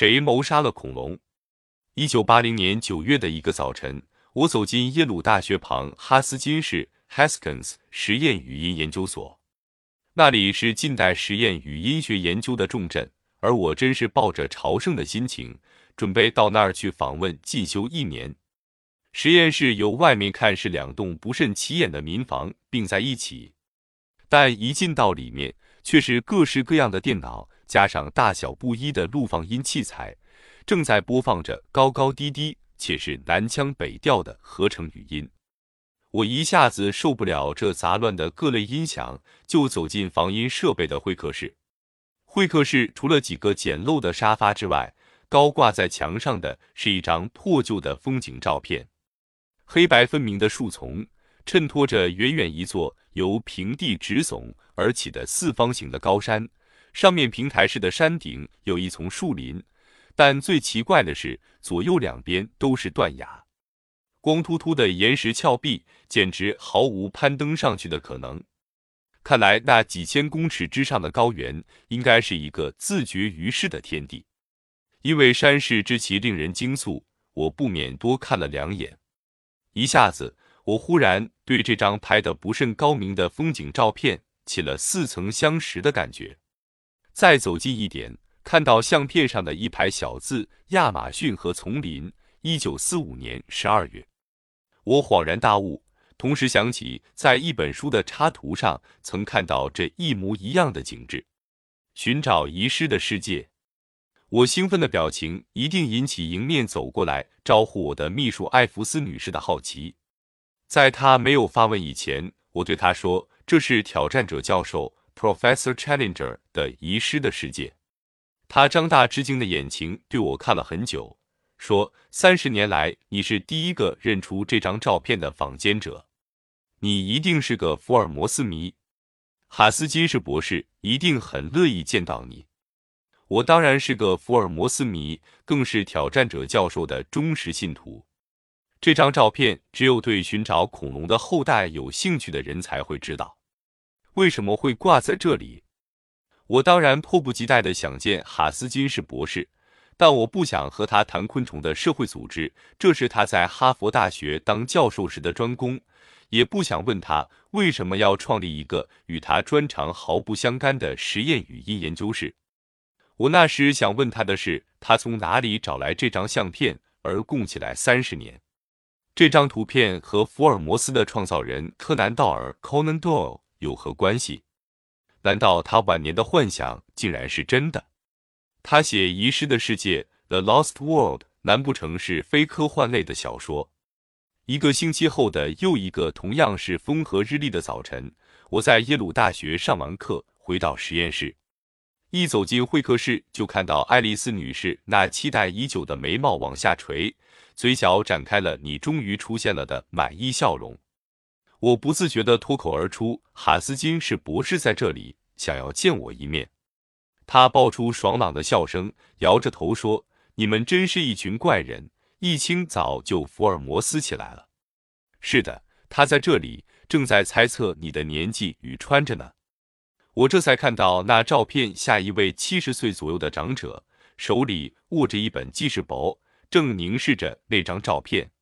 谁谋杀了恐龙？一九八零年九月的一个早晨，我走进耶鲁大学旁哈斯金市 （Haskins） 实验语音研究所，那里是近代实验语音学研究的重镇，而我真是抱着朝圣的心情，准备到那儿去访问进修一年。实验室由外面看是两栋不甚起眼的民房并在一起，但一进到里面，却是各式各样的电脑。加上大小不一的录放音器材，正在播放着高高低低且是南腔北调的合成语音。我一下子受不了这杂乱的各类音响，就走进防音设备的会客室。会客室除了几个简陋的沙发之外，高挂在墙上的是一张破旧的风景照片，黑白分明的树丛衬托着远远一座由平地直耸而起的四方形的高山。上面平台式的山顶有一丛树林，但最奇怪的是，左右两边都是断崖，光秃秃的岩石峭壁，简直毫无攀登上去的可能。看来那几千公尺之上的高原，应该是一个自绝于世的天地。因为山势之奇令人惊悚，我不免多看了两眼。一下子，我忽然对这张拍得不甚高明的风景照片起了似曾相识的感觉。再走近一点，看到相片上的一排小字“亚马逊和丛林”，一九四五年十二月，我恍然大悟，同时想起在一本书的插图上曾看到这一模一样的景致。寻找遗失的世界，我兴奋的表情一定引起迎面走过来招呼我的秘书艾弗斯女士的好奇。在她没有发问以前，我对她说：“这是挑战者教授。” Professor Challenger 的遗失的世界，他张大吃惊的眼睛对我看了很久，说：“三十年来，你是第一个认出这张照片的坊间者，你一定是个福尔摩斯迷。哈斯金士博士一定很乐意见到你。我当然是个福尔摩斯迷，更是挑战者教授的忠实信徒。这张照片只有对寻找恐龙的后代有兴趣的人才会知道。”为什么会挂在这里？我当然迫不及待地想见哈斯金士博士，但我不想和他谈昆虫的社会组织，这是他在哈佛大学当教授时的专攻，也不想问他为什么要创立一个与他专长毫不相干的实验语音研究室。我那时想问他的是，他从哪里找来这张相片，而供起来三十年。这张图片和福尔摩斯的创造人柯南道尔 （Conan Doyle）。有何关系？难道他晚年的幻想竟然是真的？他写《遗失的世界》（The Lost World），难不成是非科幻类的小说？一个星期后的又一个同样是风和日丽的早晨，我在耶鲁大学上完课，回到实验室，一走进会客室，就看到爱丽丝女士那期待已久的眉毛往下垂，嘴角展开了“你终于出现了”的满意笑容。我不自觉地脱口而出：“哈斯金是博士在这里，想要见我一面。”他爆出爽朗的笑声，摇着头说：“你们真是一群怪人，一清早就福尔摩斯起来了。”是的，他在这里，正在猜测你的年纪与穿着呢。我这才看到那照片下一位七十岁左右的长者，手里握着一本记事簿，正凝视着那张照片。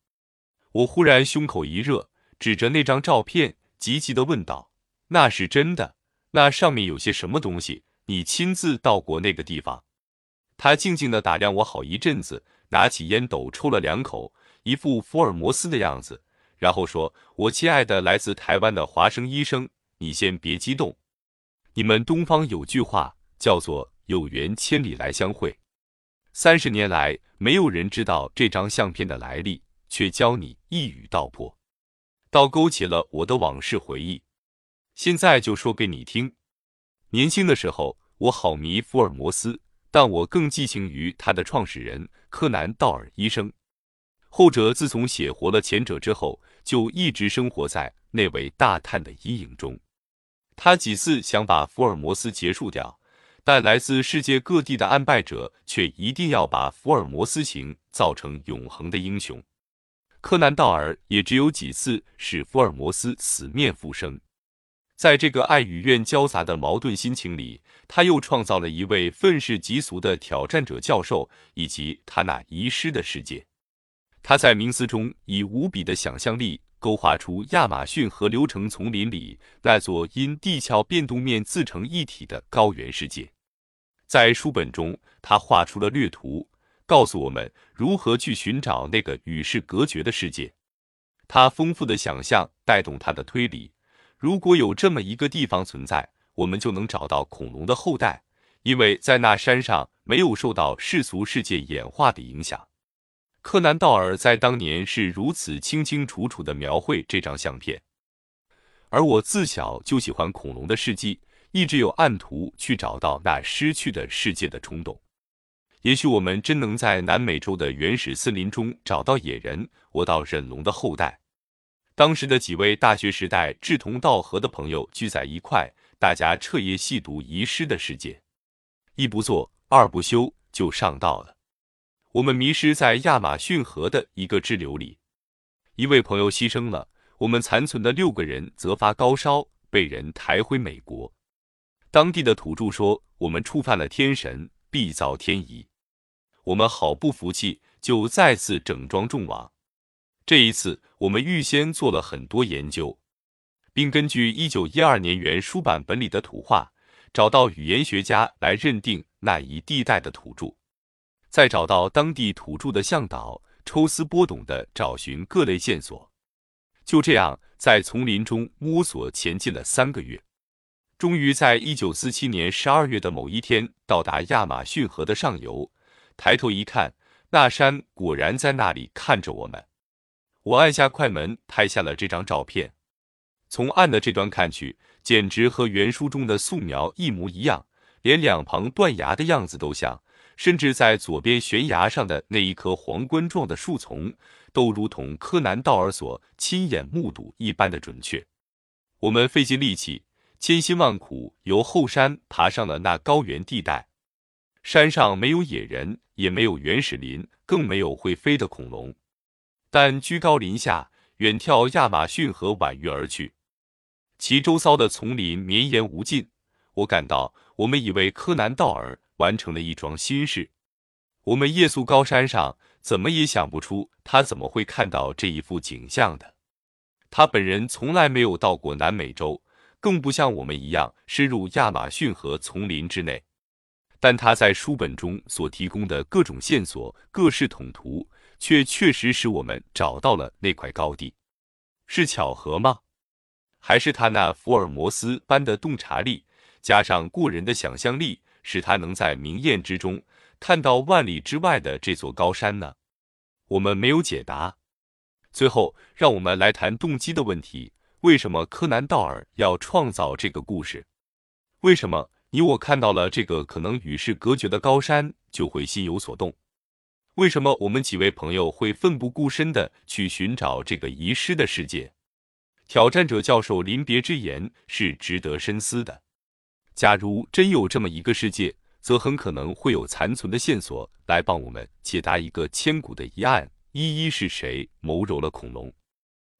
我忽然胸口一热。指着那张照片，急急地问道：“那是真的？那上面有些什么东西？你亲自到过那个地方？”他静静地打量我好一阵子，拿起烟斗抽了两口，一副福尔摩斯的样子，然后说：“我亲爱的来自台湾的华生医生，你先别激动。你们东方有句话叫做‘有缘千里来相会’。三十年来，没有人知道这张相片的来历，却教你一语道破。”倒勾起了我的往事回忆，现在就说给你听。年轻的时候，我好迷福尔摩斯，但我更寄情于他的创始人柯南道尔医生。后者自从写活了前者之后，就一直生活在那位大探的阴影中。他几次想把福尔摩斯结束掉，但来自世界各地的安败者却一定要把福尔摩斯情造成永恒的英雄。柯南道尔也只有几次使福尔摩斯死面复生。在这个爱与怨交杂的矛盾心情里，他又创造了一位愤世嫉俗的挑战者教授，以及他那遗失的世界。他在冥思中以无比的想象力勾画出亚马逊河流城丛林里那座因地壳变动面自成一体的高原世界。在书本中，他画出了略图，告诉我们如何去寻找那个与世隔绝的世界。他丰富的想象带动他的推理。如果有这么一个地方存在，我们就能找到恐龙的后代，因为在那山上没有受到世俗世界演化的影响。柯南道尔在当年是如此清清楚楚地描绘这张相片，而我自小就喜欢恐龙的事迹，一直有按图去找到那失去的世界的冲动。也许我们真能在南美洲的原始森林中找到野人，活到忍龙的后代。当时的几位大学时代志同道合的朋友聚在一块，大家彻夜细读《遗失的世界》，一不做二不休就上道了。我们迷失在亚马逊河的一个支流里，一位朋友牺牲了，我们残存的六个人则发高烧，被人抬回美国。当地的土著说我们触犯了天神，必遭天夷。我们好不服气，就再次整装众往。这一次，我们预先做了很多研究，并根据一九一二年原书版本里的图画，找到语言学家来认定那一地带的土著，再找到当地土著的向导，抽丝剥茧地找寻各类线索。就这样，在丛林中摸索前进了三个月，终于在一九四七年十二月的某一天到达亚马逊河的上游。抬头一看，那山果然在那里看着我们。我按下快门，拍下了这张照片。从岸的这端看去，简直和原书中的素描一模一样，连两旁断崖的样子都像，甚至在左边悬崖上的那一棵皇冠状的树丛，都如同柯南道尔所亲眼目睹一般的准确。我们费尽力气，千辛万苦，由后山爬上了那高原地带。山上没有野人，也没有原始林，更没有会飞的恐龙。但居高临下，远眺亚马逊河婉约而去，其周遭的丛林绵延无尽。我感到，我们已为柯南道尔完成了一桩心事。我们夜宿高山上，怎么也想不出他怎么会看到这一幅景象的。他本人从来没有到过南美洲，更不像我们一样深入亚马逊河丛林之内。但他在书本中所提供的各种线索、各式统图。却确实使我们找到了那块高地，是巧合吗？还是他那福尔摩斯般的洞察力，加上过人的想象力，使他能在明艳之中看到万里之外的这座高山呢？我们没有解答。最后，让我们来谈动机的问题：为什么柯南道尔要创造这个故事？为什么你我看到了这个可能与世隔绝的高山，就会心有所动？为什么我们几位朋友会奋不顾身的去寻找这个遗失的世界？挑战者教授临别之言是值得深思的。假如真有这么一个世界，则很可能会有残存的线索来帮我们解答一个千古的疑案：一一是谁谋蹂了恐龙？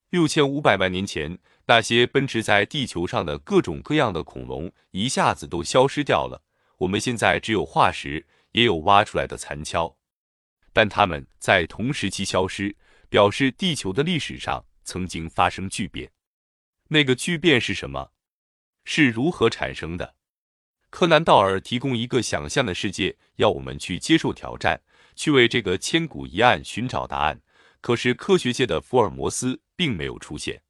六千五百万年前，那些奔驰在地球上的各种各样的恐龙一下子都消失掉了。我们现在只有化石，也有挖出来的残敲。但它们在同时期消失，表示地球的历史上曾经发生巨变。那个巨变是什么？是如何产生的？柯南道尔提供一个想象的世界，要我们去接受挑战，去为这个千古疑案寻找答案。可是科学界的福尔摩斯并没有出现。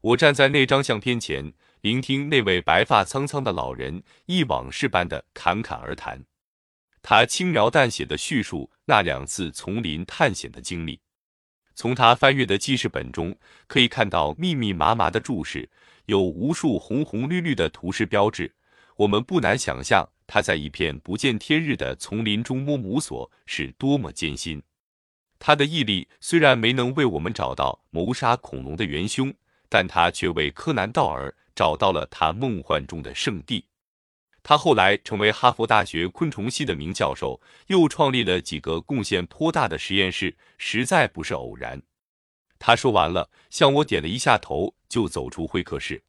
我站在那张相片前，聆听那位白发苍苍的老人忆往事般的侃侃而谈。他轻描淡写的叙述那两次丛林探险的经历，从他翻阅的记事本中可以看到密密麻麻的注释，有无数红红绿绿的图示标志。我们不难想象他在一片不见天日的丛林中摸摸索是多么艰辛。他的毅力虽然没能为我们找到谋杀恐龙的元凶，但他却为柯南道尔找到了他梦幻中的圣地。他后来成为哈佛大学昆虫系的名教授，又创立了几个贡献颇大的实验室，实在不是偶然。他说完了，向我点了一下头，就走出会客室。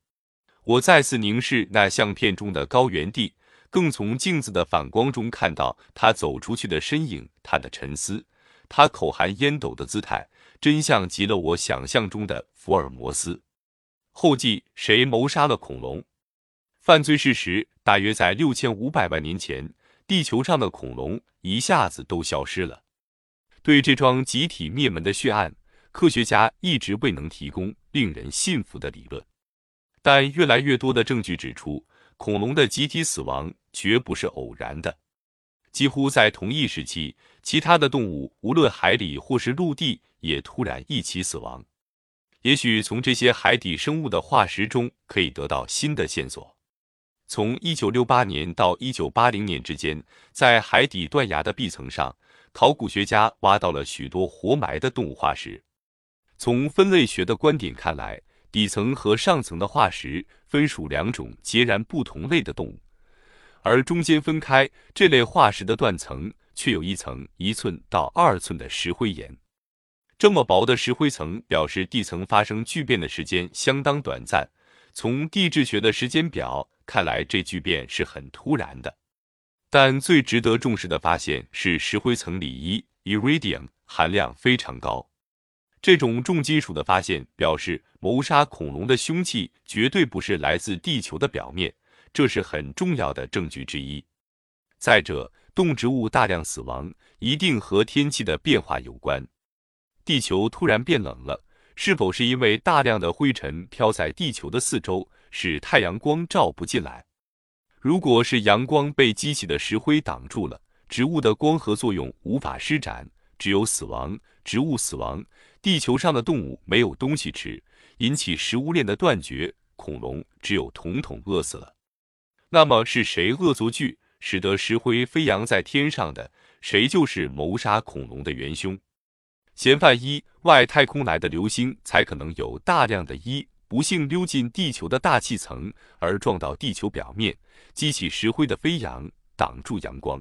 我再次凝视那相片中的高原地，更从镜子的反光中看到他走出去的身影，他的沉思，他口含烟斗的姿态，真像极了我想象中的福尔摩斯。后记：谁谋杀了恐龙？犯罪事实大约在六千五百万年前，地球上的恐龙一下子都消失了。对这桩集体灭门的血案，科学家一直未能提供令人信服的理论。但越来越多的证据指出，恐龙的集体死亡绝不是偶然的。几乎在同一时期，其他的动物无论海里或是陆地，也突然一起死亡。也许从这些海底生物的化石中可以得到新的线索。从一九六八年到一九八零年之间，在海底断崖的壁层上，考古学家挖到了许多活埋的动物化石。从分类学的观点看来，底层和上层的化石分属两种截然不同类的动物，而中间分开这类化石的断层却有一层一寸到二寸的石灰岩。这么薄的石灰层表示地层发生巨变的时间相当短暂。从地质学的时间表。看来这巨变是很突然的，但最值得重视的发现是石灰层里一 iridium 含量非常高。这种重金属的发现表示谋杀恐龙的凶器绝对不是来自地球的表面，这是很重要的证据之一。再者，动植物大量死亡一定和天气的变化有关。地球突然变冷了，是否是因为大量的灰尘飘在地球的四周？使太阳光照不进来。如果是阳光被激起的石灰挡住了，植物的光合作用无法施展，只有死亡。植物死亡，地球上的动物没有东西吃，引起食物链的断绝，恐龙只有统统饿死了。那么是谁恶作剧，使得石灰飞扬在天上的？谁就是谋杀恐龙的元凶？嫌犯一：外太空来的流星才可能有大量的一。不幸溜进地球的大气层，而撞到地球表面，激起石灰的飞扬，挡住阳光。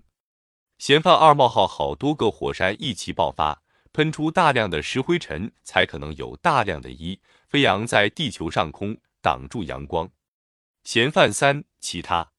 嫌犯二冒号好多个火山一起爆发，喷出大量的石灰尘，才可能有大量的一飞扬在地球上空，挡住阳光。嫌犯三其他。